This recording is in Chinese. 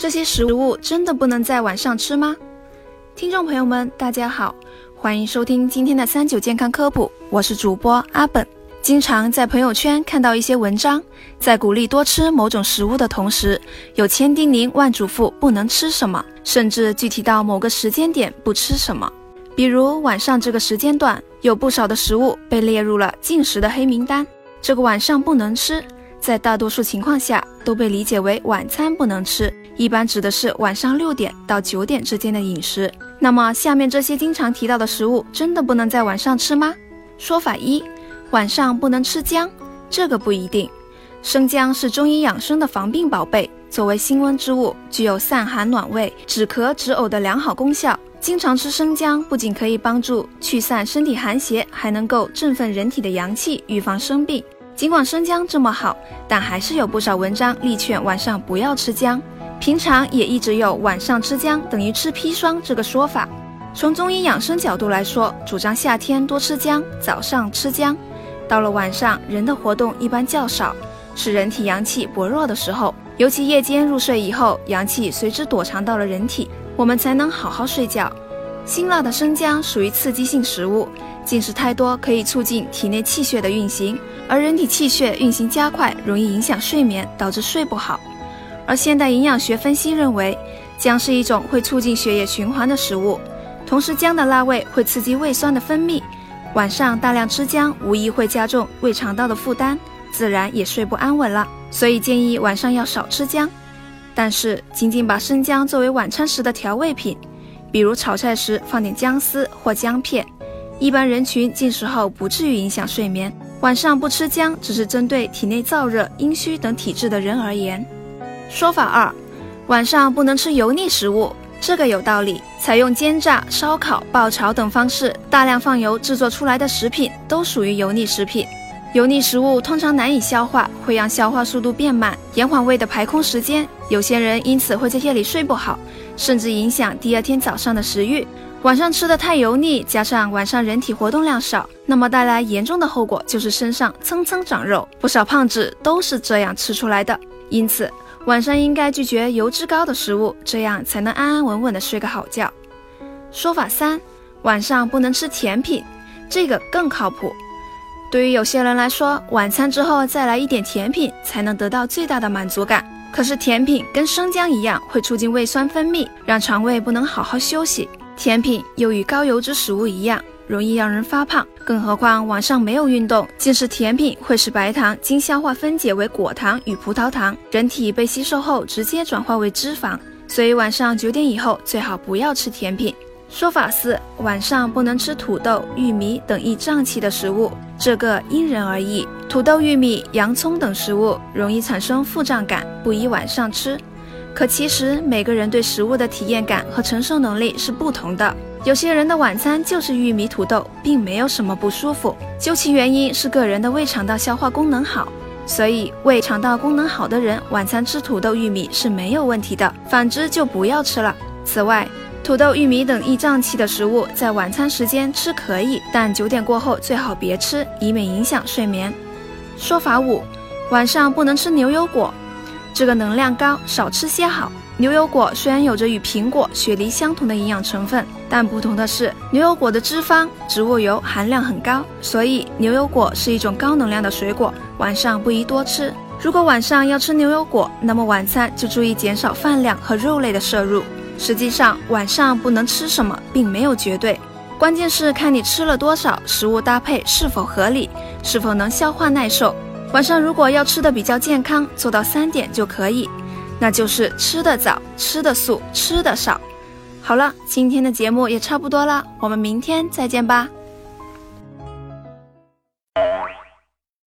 这些食物真的不能在晚上吃吗？听众朋友们，大家好，欢迎收听今天的三九健康科普，我是主播阿本。经常在朋友圈看到一些文章，在鼓励多吃某种食物的同时，有千叮咛万嘱咐不能吃什么，甚至具体到某个时间点不吃什么。比如晚上这个时间段，有不少的食物被列入了禁食的黑名单。这个晚上不能吃，在大多数情况下都被理解为晚餐不能吃，一般指的是晚上六点到九点之间的饮食。那么下面这些经常提到的食物，真的不能在晚上吃吗？说法一，晚上不能吃姜，这个不一定。生姜是中医养生的防病宝贝，作为辛温之物，具有散寒暖胃、止咳止呕的良好功效。经常吃生姜，不仅可以帮助驱散身体寒邪，还能够振奋人体的阳气，预防生病。尽管生姜这么好，但还是有不少文章力劝晚上不要吃姜。平常也一直有晚上吃姜等于吃砒霜这个说法。从中医养生角度来说，主张夏天多吃姜，早上吃姜。到了晚上，人的活动一般较少，是人体阳气薄弱的时候，尤其夜间入睡以后，阳气随之躲藏到了人体。我们才能好好睡觉。辛辣的生姜属于刺激性食物，进食太多可以促进体内气血的运行，而人体气血运行加快，容易影响睡眠，导致睡不好。而现代营养学分析认为，姜是一种会促进血液循环的食物，同时姜的辣味会刺激胃酸的分泌，晚上大量吃姜无疑会加重胃肠道的负担，自然也睡不安稳了。所以建议晚上要少吃姜。但是，仅仅把生姜作为晚餐时的调味品，比如炒菜时放点姜丝或姜片，一般人群进食后不至于影响睡眠。晚上不吃姜，只是针对体内燥热、阴虚等体质的人而言。说法二，晚上不能吃油腻食物，这个有道理。采用煎炸、烧烤、爆炒等方式大量放油制作出来的食品，都属于油腻食品。油腻食物通常难以消化，会让消化速度变慢，延缓胃的排空时间。有些人因此会在夜里睡不好，甚至影响第二天早上的食欲。晚上吃的太油腻，加上晚上人体活动量少，那么带来严重的后果就是身上蹭蹭长肉。不少胖子都是这样吃出来的。因此，晚上应该拒绝油脂高的食物，这样才能安安稳稳的睡个好觉。说法三，晚上不能吃甜品，这个更靠谱。对于有些人来说，晚餐之后再来一点甜品，才能得到最大的满足感。可是甜品跟生姜一样，会促进胃酸分泌，让肠胃不能好好休息。甜品又与高油脂食物一样，容易让人发胖。更何况晚上没有运动，进食甜品会使白糖经消化分解为果糖与葡萄糖，人体被吸收后直接转化为脂肪。所以晚上九点以后最好不要吃甜品。说法四：晚上不能吃土豆、玉米等易胀气的食物，这个因人而异。土豆、玉米、洋葱等食物容易产生腹胀感，不宜晚上吃。可其实每个人对食物的体验感和承受能力是不同的，有些人的晚餐就是玉米、土豆，并没有什么不舒服。究其原因是个人的胃肠道消化功能好，所以胃肠道功能好的人晚餐吃土豆、玉米是没有问题的，反之就不要吃了。此外，土豆、玉米等易胀气的食物，在晚餐时间吃可以，但九点过后最好别吃，以免影响睡眠。说法五：晚上不能吃牛油果，这个能量高，少吃些好。牛油果虽然有着与苹果、雪梨相同的营养成分，但不同的是，牛油果的脂肪、植物油含量很高，所以牛油果是一种高能量的水果，晚上不宜多吃。如果晚上要吃牛油果，那么晚餐就注意减少饭量和肉类的摄入。实际上，晚上不能吃什么，并没有绝对，关键是看你吃了多少，食物搭配是否合理，是否能消化耐受。晚上如果要吃的比较健康，做到三点就可以，那就是吃的早、吃的素、吃的少。好了，今天的节目也差不多了，我们明天再见吧。